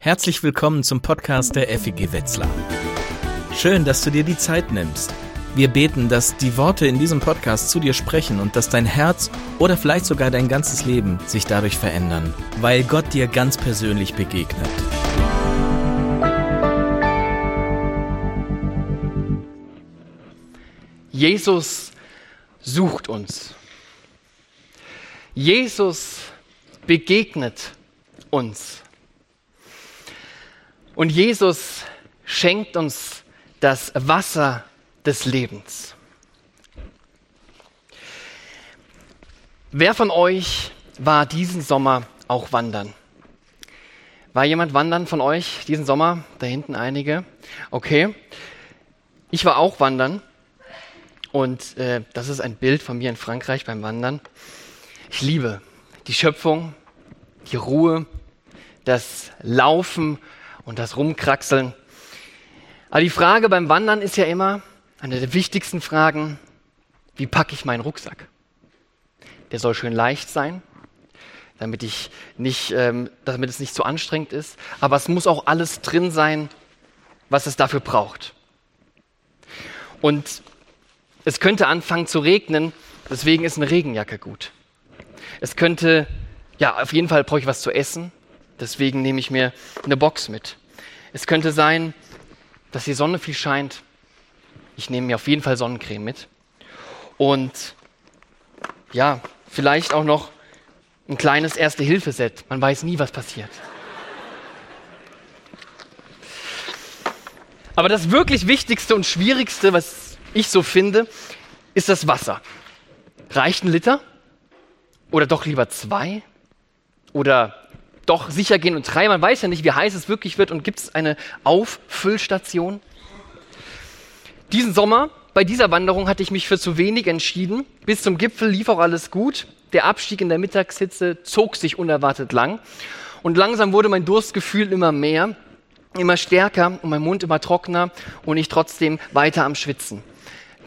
Herzlich willkommen zum Podcast der FEG Wetzlar. Schön, dass du dir die Zeit nimmst. Wir beten, dass die Worte in diesem Podcast zu dir sprechen und dass dein Herz oder vielleicht sogar dein ganzes Leben sich dadurch verändern, weil Gott dir ganz persönlich begegnet. Jesus sucht uns. Jesus begegnet uns. Und Jesus schenkt uns das Wasser des Lebens. Wer von euch war diesen Sommer auch wandern? War jemand wandern von euch diesen Sommer? Da hinten einige. Okay. Ich war auch wandern. Und äh, das ist ein Bild von mir in Frankreich beim Wandern. Ich liebe die Schöpfung, die Ruhe, das Laufen und das Rumkraxeln. Aber die Frage beim Wandern ist ja immer, eine der wichtigsten Fragen, wie packe ich meinen Rucksack? Der soll schön leicht sein, damit, ich nicht, ähm, damit es nicht zu anstrengend ist. Aber es muss auch alles drin sein, was es dafür braucht. Und es könnte anfangen zu regnen, deswegen ist eine Regenjacke gut. Es könnte, ja, auf jeden Fall brauche ich was zu essen, deswegen nehme ich mir eine Box mit. Es könnte sein, dass die Sonne viel scheint. Ich nehme mir auf jeden Fall Sonnencreme mit. Und ja, vielleicht auch noch ein kleines Erste-Hilfe-Set. Man weiß nie, was passiert. Aber das wirklich Wichtigste und Schwierigste, was ich so finde, ist das Wasser. Reicht ein Liter? Oder doch lieber zwei? Oder doch sicher gehen und drei? Man weiß ja nicht, wie heiß es wirklich wird und gibt es eine Auffüllstation? Diesen Sommer, bei dieser Wanderung, hatte ich mich für zu wenig entschieden. Bis zum Gipfel lief auch alles gut. Der Abstieg in der Mittagshitze zog sich unerwartet lang. Und langsam wurde mein Durstgefühl immer mehr, immer stärker und mein Mund immer trockener und ich trotzdem weiter am Schwitzen.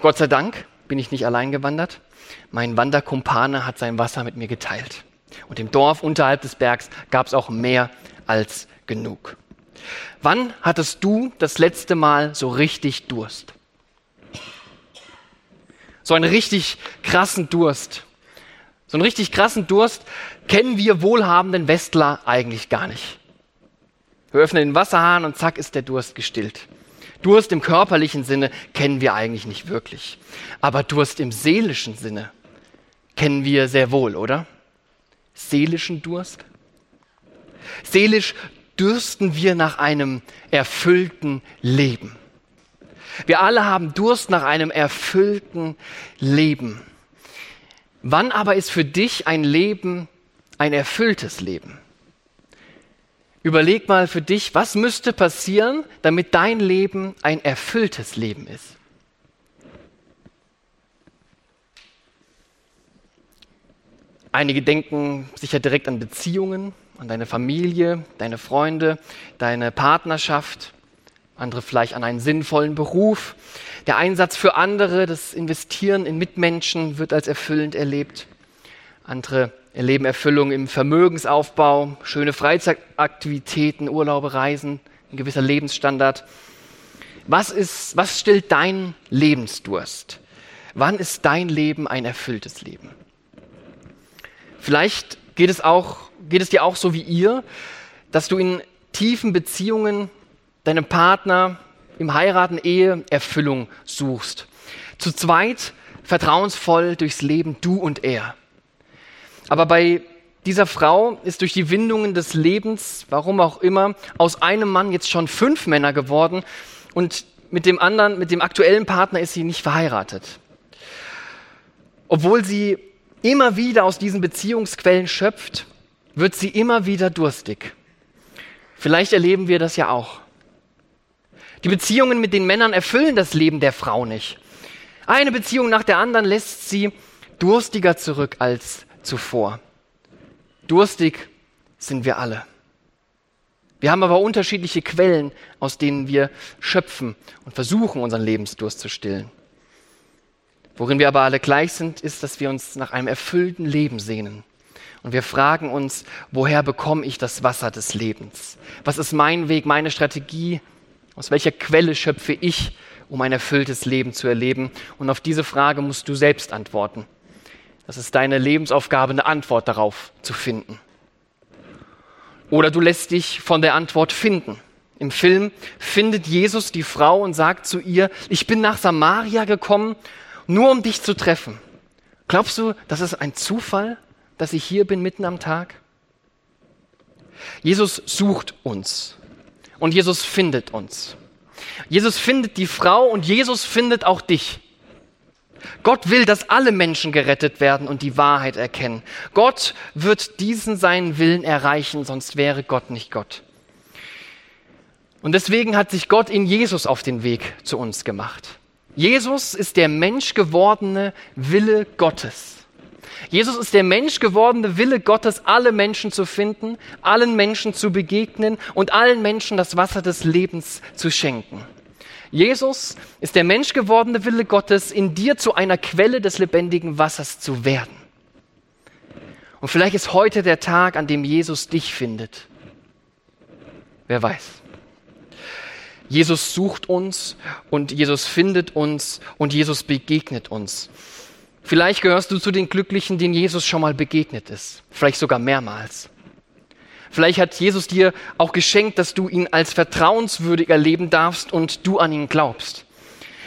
Gott sei Dank bin ich nicht allein gewandert. Mein Wanderkumpane hat sein Wasser mit mir geteilt. Und im Dorf unterhalb des Bergs gab es auch mehr als genug. Wann hattest du das letzte Mal so richtig Durst? So einen richtig krassen Durst. So einen richtig krassen Durst kennen wir wohlhabenden Westler eigentlich gar nicht. Wir öffnen den Wasserhahn und zack ist der Durst gestillt. Durst im körperlichen Sinne kennen wir eigentlich nicht wirklich. Aber Durst im seelischen Sinne kennen wir sehr wohl, oder? Seelischen Durst? Seelisch dürsten wir nach einem erfüllten Leben. Wir alle haben Durst nach einem erfüllten Leben. Wann aber ist für dich ein Leben ein erfülltes Leben? Überleg mal für dich, was müsste passieren, damit dein Leben ein erfülltes Leben ist? Einige denken sicher direkt an Beziehungen, an deine Familie, deine Freunde, deine Partnerschaft, andere vielleicht an einen sinnvollen Beruf. Der Einsatz für andere, das Investieren in Mitmenschen wird als erfüllend erlebt. Andere erleben Erfüllung im Vermögensaufbau, schöne Freizeitaktivitäten, Urlaube, Reisen, ein gewisser Lebensstandard. Was, ist, was stillt dein Lebensdurst? Wann ist dein Leben ein erfülltes Leben? Vielleicht geht es, auch, geht es dir auch so wie ihr, dass du in tiefen Beziehungen deinem Partner im Heiraten, Ehe Erfüllung suchst. Zu zweit vertrauensvoll durchs Leben, du und er. Aber bei dieser Frau ist durch die Windungen des Lebens, warum auch immer, aus einem Mann jetzt schon fünf Männer geworden und mit dem anderen, mit dem aktuellen Partner ist sie nicht verheiratet. Obwohl sie immer wieder aus diesen Beziehungsquellen schöpft, wird sie immer wieder durstig. Vielleicht erleben wir das ja auch. Die Beziehungen mit den Männern erfüllen das Leben der Frau nicht. Eine Beziehung nach der anderen lässt sie durstiger zurück als zuvor. Durstig sind wir alle. Wir haben aber unterschiedliche Quellen, aus denen wir schöpfen und versuchen, unseren Lebensdurst zu stillen. Worin wir aber alle gleich sind, ist, dass wir uns nach einem erfüllten Leben sehnen. Und wir fragen uns, woher bekomme ich das Wasser des Lebens? Was ist mein Weg, meine Strategie? Aus welcher Quelle schöpfe ich, um ein erfülltes Leben zu erleben? Und auf diese Frage musst du selbst antworten. Das ist deine Lebensaufgabe, eine Antwort darauf zu finden. Oder du lässt dich von der Antwort finden. Im Film findet Jesus die Frau und sagt zu ihr, ich bin nach Samaria gekommen, nur um dich zu treffen. Glaubst du, das ist ein Zufall, dass ich hier bin mitten am Tag? Jesus sucht uns und Jesus findet uns. Jesus findet die Frau und Jesus findet auch dich. Gott will, dass alle Menschen gerettet werden und die Wahrheit erkennen. Gott wird diesen seinen Willen erreichen, sonst wäre Gott nicht Gott. Und deswegen hat sich Gott in Jesus auf den Weg zu uns gemacht. Jesus ist der menschgewordene Wille Gottes. Jesus ist der menschgewordene Wille Gottes, alle Menschen zu finden, allen Menschen zu begegnen und allen Menschen das Wasser des Lebens zu schenken. Jesus ist der menschgewordene Wille Gottes, in dir zu einer Quelle des lebendigen Wassers zu werden. Und vielleicht ist heute der Tag, an dem Jesus dich findet. Wer weiß. Jesus sucht uns und Jesus findet uns und Jesus begegnet uns. Vielleicht gehörst du zu den Glücklichen, denen Jesus schon mal begegnet ist. Vielleicht sogar mehrmals. Vielleicht hat Jesus dir auch geschenkt, dass du ihn als vertrauenswürdig erleben darfst und du an ihn glaubst.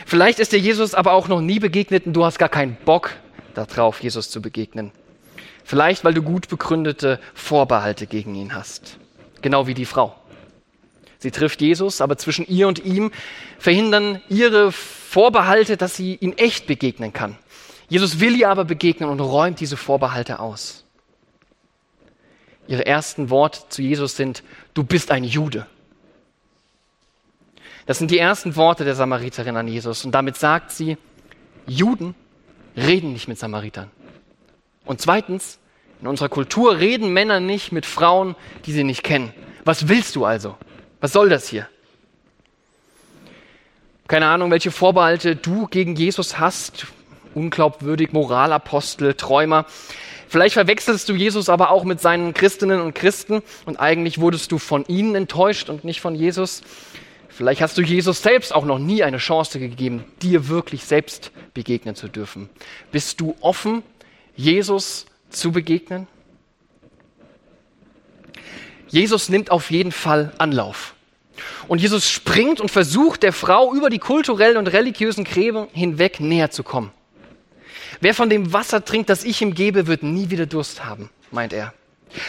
Vielleicht ist dir Jesus aber auch noch nie begegnet und du hast gar keinen Bock darauf, Jesus zu begegnen. Vielleicht, weil du gut begründete Vorbehalte gegen ihn hast. Genau wie die Frau. Sie trifft Jesus, aber zwischen ihr und ihm verhindern ihre Vorbehalte, dass sie ihm echt begegnen kann. Jesus will ihr aber begegnen und räumt diese Vorbehalte aus. Ihre ersten Worte zu Jesus sind, du bist ein Jude. Das sind die ersten Worte der Samariterin an Jesus. Und damit sagt sie, Juden reden nicht mit Samaritern. Und zweitens, in unserer Kultur reden Männer nicht mit Frauen, die sie nicht kennen. Was willst du also? Was soll das hier? Keine Ahnung, welche Vorbehalte du gegen Jesus hast. Unglaubwürdig, Moralapostel, Träumer. Vielleicht verwechselst du Jesus aber auch mit seinen Christinnen und Christen und eigentlich wurdest du von ihnen enttäuscht und nicht von Jesus. Vielleicht hast du Jesus selbst auch noch nie eine Chance gegeben, dir wirklich selbst begegnen zu dürfen. Bist du offen, Jesus zu begegnen? Jesus nimmt auf jeden Fall Anlauf. Und Jesus springt und versucht der Frau über die kulturellen und religiösen Gräben hinweg näher zu kommen. Wer von dem Wasser trinkt, das ich ihm gebe, wird nie wieder Durst haben, meint er.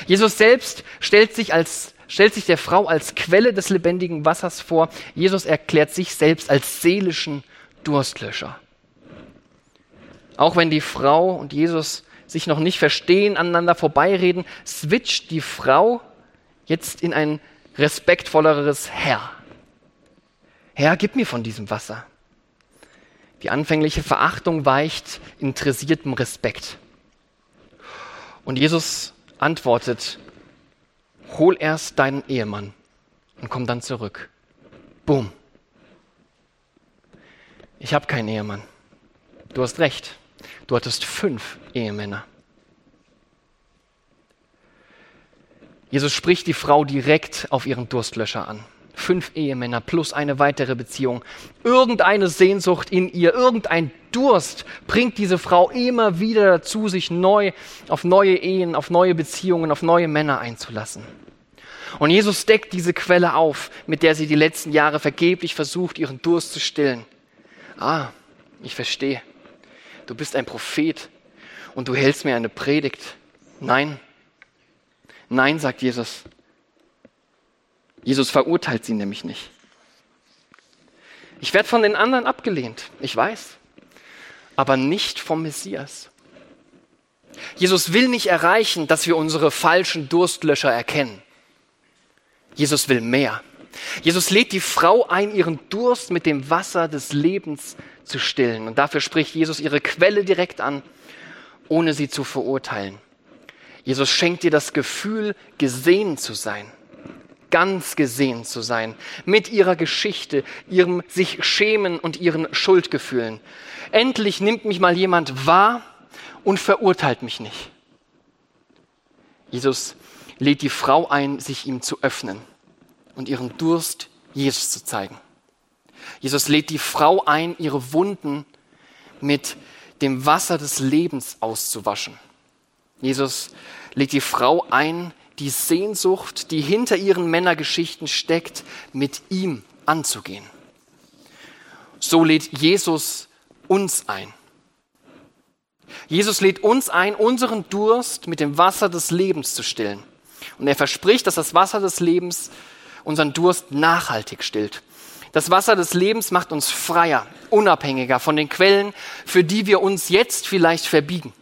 Jesus selbst stellt sich, als, stellt sich der Frau als Quelle des lebendigen Wassers vor. Jesus erklärt sich selbst als seelischen Durstlöscher. Auch wenn die Frau und Jesus sich noch nicht verstehen, aneinander vorbeireden, switcht die Frau jetzt in ein respektvolleres Herr. Herr, gib mir von diesem Wasser. Die anfängliche Verachtung weicht interessiertem Respekt. Und Jesus antwortet, hol erst deinen Ehemann und komm dann zurück. Boom. Ich habe keinen Ehemann. Du hast recht. Du hattest fünf Ehemänner. Jesus spricht die Frau direkt auf ihren Durstlöscher an fünf Ehemänner plus eine weitere Beziehung. Irgendeine Sehnsucht in ihr, irgendein Durst bringt diese Frau immer wieder dazu, sich neu auf neue Ehen, auf neue Beziehungen, auf neue Männer einzulassen. Und Jesus deckt diese Quelle auf, mit der sie die letzten Jahre vergeblich versucht, ihren Durst zu stillen. Ah, ich verstehe. Du bist ein Prophet und du hältst mir eine Predigt. Nein, nein, sagt Jesus. Jesus verurteilt sie nämlich nicht. Ich werde von den anderen abgelehnt, ich weiß, aber nicht vom Messias. Jesus will nicht erreichen, dass wir unsere falschen Durstlöscher erkennen. Jesus will mehr. Jesus lädt die Frau ein, ihren Durst mit dem Wasser des Lebens zu stillen. Und dafür spricht Jesus ihre Quelle direkt an, ohne sie zu verurteilen. Jesus schenkt ihr das Gefühl, gesehen zu sein ganz gesehen zu sein, mit ihrer Geschichte, ihrem sich schämen und ihren Schuldgefühlen. Endlich nimmt mich mal jemand wahr und verurteilt mich nicht. Jesus lädt die Frau ein, sich ihm zu öffnen und ihren Durst Jesus zu zeigen. Jesus lädt die Frau ein, ihre Wunden mit dem Wasser des Lebens auszuwaschen. Jesus lädt die Frau ein, die Sehnsucht, die hinter ihren Männergeschichten steckt, mit ihm anzugehen. So lädt Jesus uns ein. Jesus lädt uns ein, unseren Durst mit dem Wasser des Lebens zu stillen. Und er verspricht, dass das Wasser des Lebens unseren Durst nachhaltig stillt. Das Wasser des Lebens macht uns freier, unabhängiger von den Quellen, für die wir uns jetzt vielleicht verbiegen,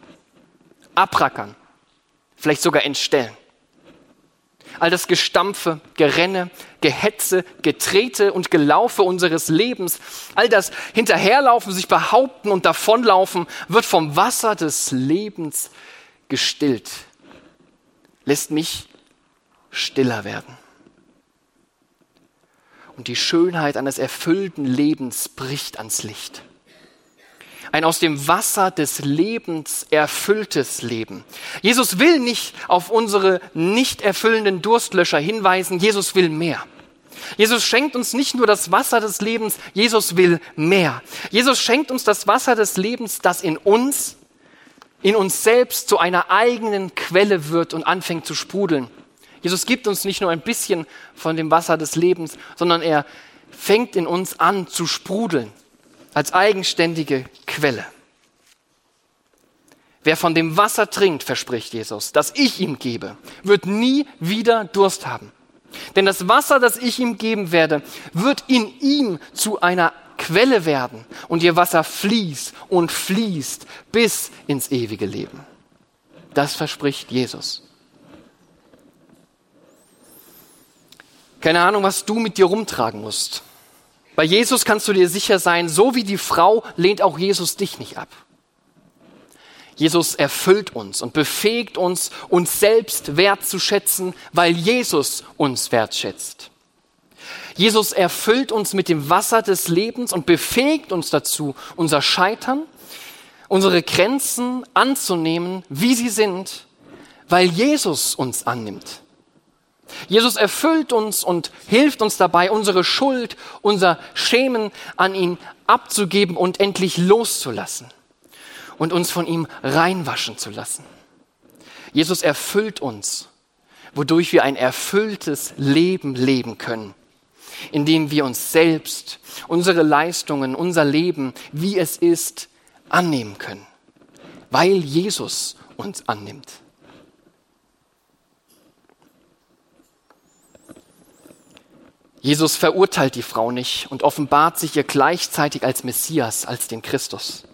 abrackern, vielleicht sogar entstellen. All das Gestampfe, Gerenne, Gehetze, Getrete und Gelaufe unseres Lebens, all das Hinterherlaufen, sich behaupten und davonlaufen, wird vom Wasser des Lebens gestillt. Lässt mich stiller werden. Und die Schönheit eines erfüllten Lebens bricht ans Licht ein aus dem Wasser des Lebens erfülltes Leben. Jesus will nicht auf unsere nicht erfüllenden Durstlöscher hinweisen, Jesus will mehr. Jesus schenkt uns nicht nur das Wasser des Lebens, Jesus will mehr. Jesus schenkt uns das Wasser des Lebens, das in uns, in uns selbst zu einer eigenen Quelle wird und anfängt zu sprudeln. Jesus gibt uns nicht nur ein bisschen von dem Wasser des Lebens, sondern er fängt in uns an zu sprudeln als eigenständige Quelle. Wer von dem Wasser trinkt, verspricht Jesus, das ich ihm gebe, wird nie wieder Durst haben. Denn das Wasser, das ich ihm geben werde, wird in ihm zu einer Quelle werden und ihr Wasser fließt und fließt bis ins ewige Leben. Das verspricht Jesus. Keine Ahnung, was du mit dir rumtragen musst. Bei Jesus kannst du dir sicher sein, so wie die Frau lehnt auch Jesus dich nicht ab. Jesus erfüllt uns und befähigt uns, uns selbst wertzuschätzen, weil Jesus uns wertschätzt. Jesus erfüllt uns mit dem Wasser des Lebens und befähigt uns dazu, unser Scheitern, unsere Grenzen anzunehmen, wie sie sind, weil Jesus uns annimmt. Jesus erfüllt uns und hilft uns dabei, unsere Schuld, unser Schämen an ihn abzugeben und endlich loszulassen und uns von ihm reinwaschen zu lassen. Jesus erfüllt uns, wodurch wir ein erfülltes Leben leben können, indem wir uns selbst, unsere Leistungen, unser Leben, wie es ist, annehmen können, weil Jesus uns annimmt. Jesus verurteilt die Frau nicht und offenbart sich ihr gleichzeitig als Messias, als den Christus.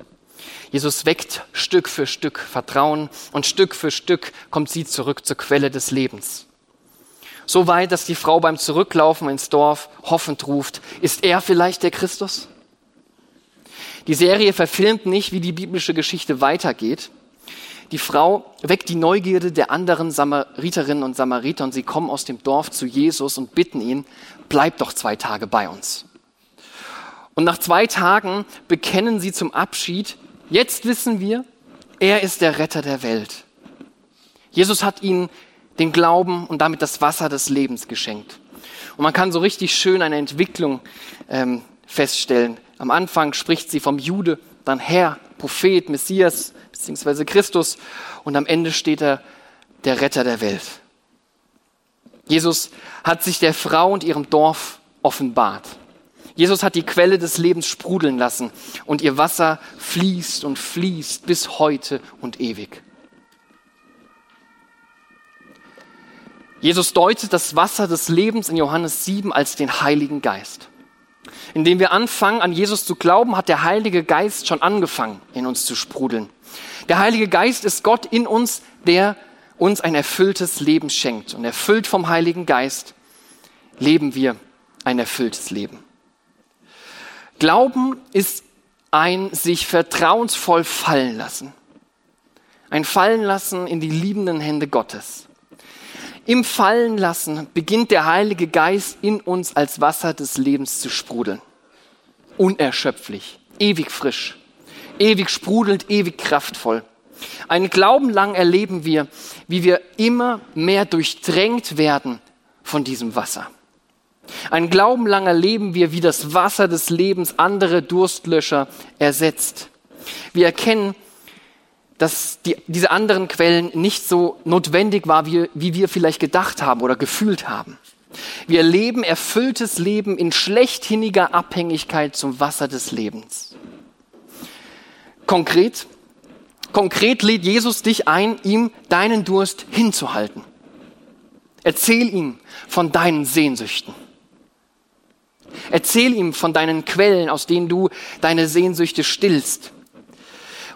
Jesus weckt Stück für Stück Vertrauen und Stück für Stück kommt sie zurück zur Quelle des Lebens. So weit, dass die Frau beim Zurücklaufen ins Dorf hoffend ruft, ist er vielleicht der Christus? Die Serie verfilmt nicht, wie die biblische Geschichte weitergeht. Die Frau weckt die Neugierde der anderen Samariterinnen und Samariter und sie kommen aus dem Dorf zu Jesus und bitten ihn, bleib doch zwei Tage bei uns. Und nach zwei Tagen bekennen sie zum Abschied, jetzt wissen wir, er ist der Retter der Welt. Jesus hat ihnen den Glauben und damit das Wasser des Lebens geschenkt. Und man kann so richtig schön eine Entwicklung ähm, feststellen. Am Anfang spricht sie vom Jude, dann Herr, Prophet, Messias, beziehungsweise Christus. Und am Ende steht er der Retter der Welt. Jesus hat sich der Frau und ihrem Dorf offenbart. Jesus hat die Quelle des Lebens sprudeln lassen und ihr Wasser fließt und fließt bis heute und ewig. Jesus deutet das Wasser des Lebens in Johannes 7 als den Heiligen Geist. Indem wir anfangen, an Jesus zu glauben, hat der Heilige Geist schon angefangen, in uns zu sprudeln. Der Heilige Geist ist Gott in uns, der uns ein erfülltes Leben schenkt. Und erfüllt vom Heiligen Geist leben wir ein erfülltes Leben. Glauben ist ein sich vertrauensvoll fallen lassen. Ein Fallen lassen in die liebenden Hände Gottes. Im Fallen lassen beginnt der Heilige Geist in uns als Wasser des Lebens zu sprudeln. Unerschöpflich, ewig frisch ewig sprudelnd, ewig kraftvoll. Einen Glauben lang erleben wir, wie wir immer mehr durchdrängt werden von diesem Wasser. Ein Glauben lang erleben wir, wie das Wasser des Lebens andere Durstlöscher ersetzt. Wir erkennen, dass die, diese anderen Quellen nicht so notwendig war, wie, wie wir vielleicht gedacht haben oder gefühlt haben. Wir erleben erfülltes Leben in schlechthiniger Abhängigkeit zum Wasser des Lebens. Konkret, konkret lädt Jesus dich ein, ihm deinen Durst hinzuhalten. Erzähl ihm von deinen Sehnsüchten. Erzähl ihm von deinen Quellen, aus denen du deine Sehnsüchte stillst.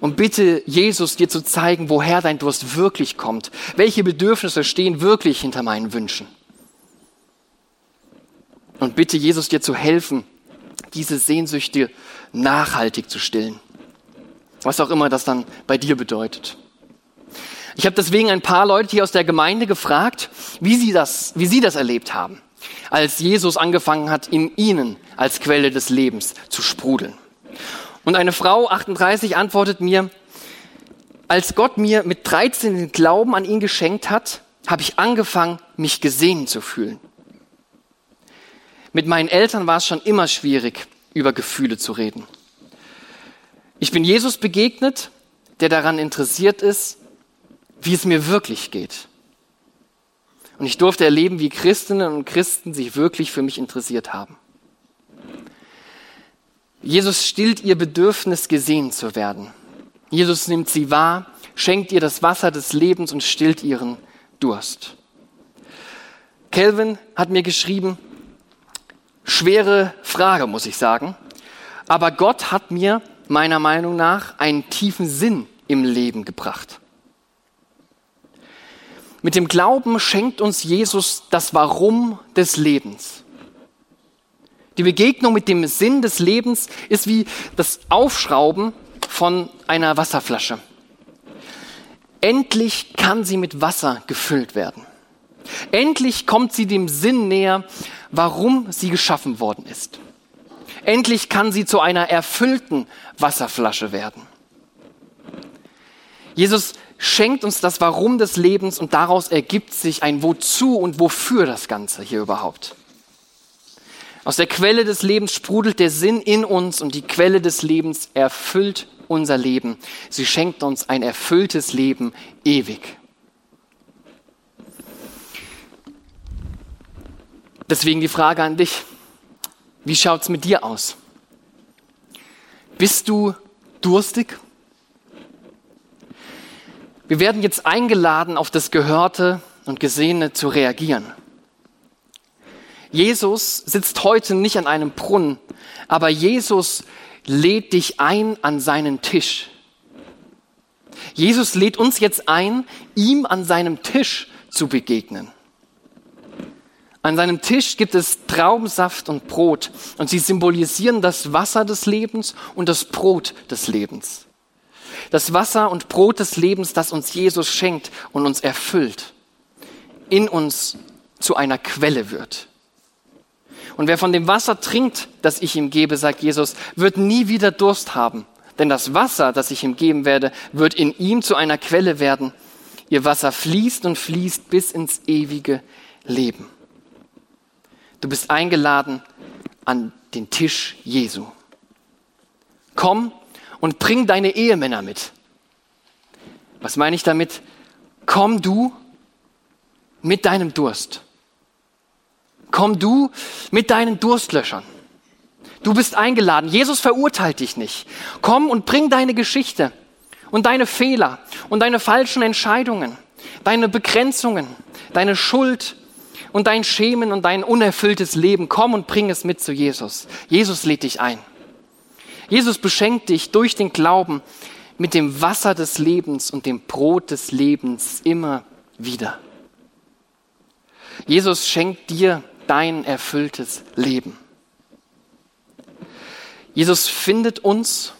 Und bitte Jesus dir zu zeigen, woher dein Durst wirklich kommt. Welche Bedürfnisse stehen wirklich hinter meinen Wünschen. Und bitte Jesus dir zu helfen, diese Sehnsüchte nachhaltig zu stillen. Was auch immer das dann bei dir bedeutet. Ich habe deswegen ein paar Leute hier aus der Gemeinde gefragt, wie sie das, wie sie das erlebt haben als Jesus angefangen hat, in ihnen als Quelle des Lebens zu sprudeln. Und eine Frau, 38, antwortet mir, als Gott mir mit 13 den Glauben an ihn geschenkt hat, habe ich angefangen, mich gesehen zu fühlen. Mit meinen Eltern war es schon immer schwierig, über Gefühle zu reden. Ich bin Jesus begegnet, der daran interessiert ist, wie es mir wirklich geht. Und ich durfte erleben, wie Christinnen und Christen sich wirklich für mich interessiert haben. Jesus stillt ihr Bedürfnis, gesehen zu werden. Jesus nimmt sie wahr, schenkt ihr das Wasser des Lebens und stillt ihren Durst. Kelvin hat mir geschrieben, schwere Frage, muss ich sagen, aber Gott hat mir meiner Meinung nach einen tiefen Sinn im Leben gebracht. Mit dem Glauben schenkt uns Jesus das Warum des Lebens. Die Begegnung mit dem Sinn des Lebens ist wie das Aufschrauben von einer Wasserflasche. Endlich kann sie mit Wasser gefüllt werden. Endlich kommt sie dem Sinn näher, warum sie geschaffen worden ist. Endlich kann sie zu einer erfüllten Wasserflasche werden. Jesus schenkt uns das Warum des Lebens und daraus ergibt sich ein Wozu und wofür das Ganze hier überhaupt. Aus der Quelle des Lebens sprudelt der Sinn in uns und die Quelle des Lebens erfüllt unser Leben. Sie schenkt uns ein erfülltes Leben ewig. Deswegen die Frage an dich. Wie schaut's mit dir aus? Bist du durstig? Wir werden jetzt eingeladen, auf das Gehörte und Gesehene zu reagieren. Jesus sitzt heute nicht an einem Brunnen, aber Jesus lädt dich ein an seinen Tisch. Jesus lädt uns jetzt ein, ihm an seinem Tisch zu begegnen. An seinem Tisch gibt es Traubensaft und Brot und sie symbolisieren das Wasser des Lebens und das Brot des Lebens das Wasser und Brot des Lebens, das uns Jesus schenkt und uns erfüllt, in uns zu einer Quelle wird. Und wer von dem Wasser trinkt, das ich ihm gebe, sagt Jesus, wird nie wieder Durst haben. Denn das Wasser, das ich ihm geben werde, wird in ihm zu einer Quelle werden. Ihr Wasser fließt und fließt bis ins ewige Leben. Du bist eingeladen an den Tisch Jesu. Komm und bring deine Ehemänner mit. Was meine ich damit? Komm du mit deinem Durst. Komm du mit deinen Durstlöschern. Du bist eingeladen. Jesus verurteilt dich nicht. Komm und bring deine Geschichte und deine Fehler und deine falschen Entscheidungen, deine Begrenzungen, deine Schuld und dein Schämen und dein unerfülltes Leben. Komm und bring es mit zu Jesus. Jesus lädt dich ein. Jesus beschenkt dich durch den Glauben mit dem Wasser des Lebens und dem Brot des Lebens immer wieder. Jesus schenkt dir dein erfülltes Leben. Jesus findet uns,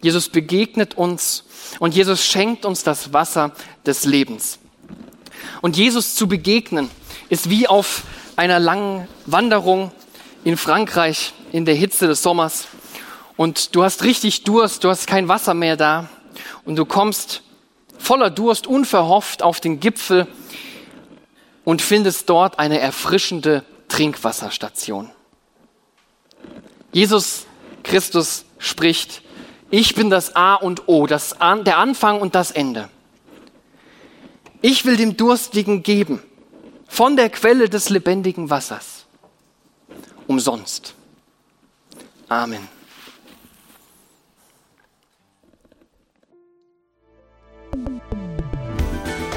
Jesus begegnet uns und Jesus schenkt uns das Wasser des Lebens. Und Jesus zu begegnen ist wie auf einer langen Wanderung in Frankreich in der Hitze des Sommers und du hast richtig Durst, du hast kein Wasser mehr da und du kommst voller Durst, unverhofft auf den Gipfel und findest dort eine erfrischende Trinkwasserstation. Jesus Christus spricht, ich bin das A und O, das An, der Anfang und das Ende. Ich will dem Durstigen geben von der Quelle des lebendigen Wassers. Umsonst. Amen.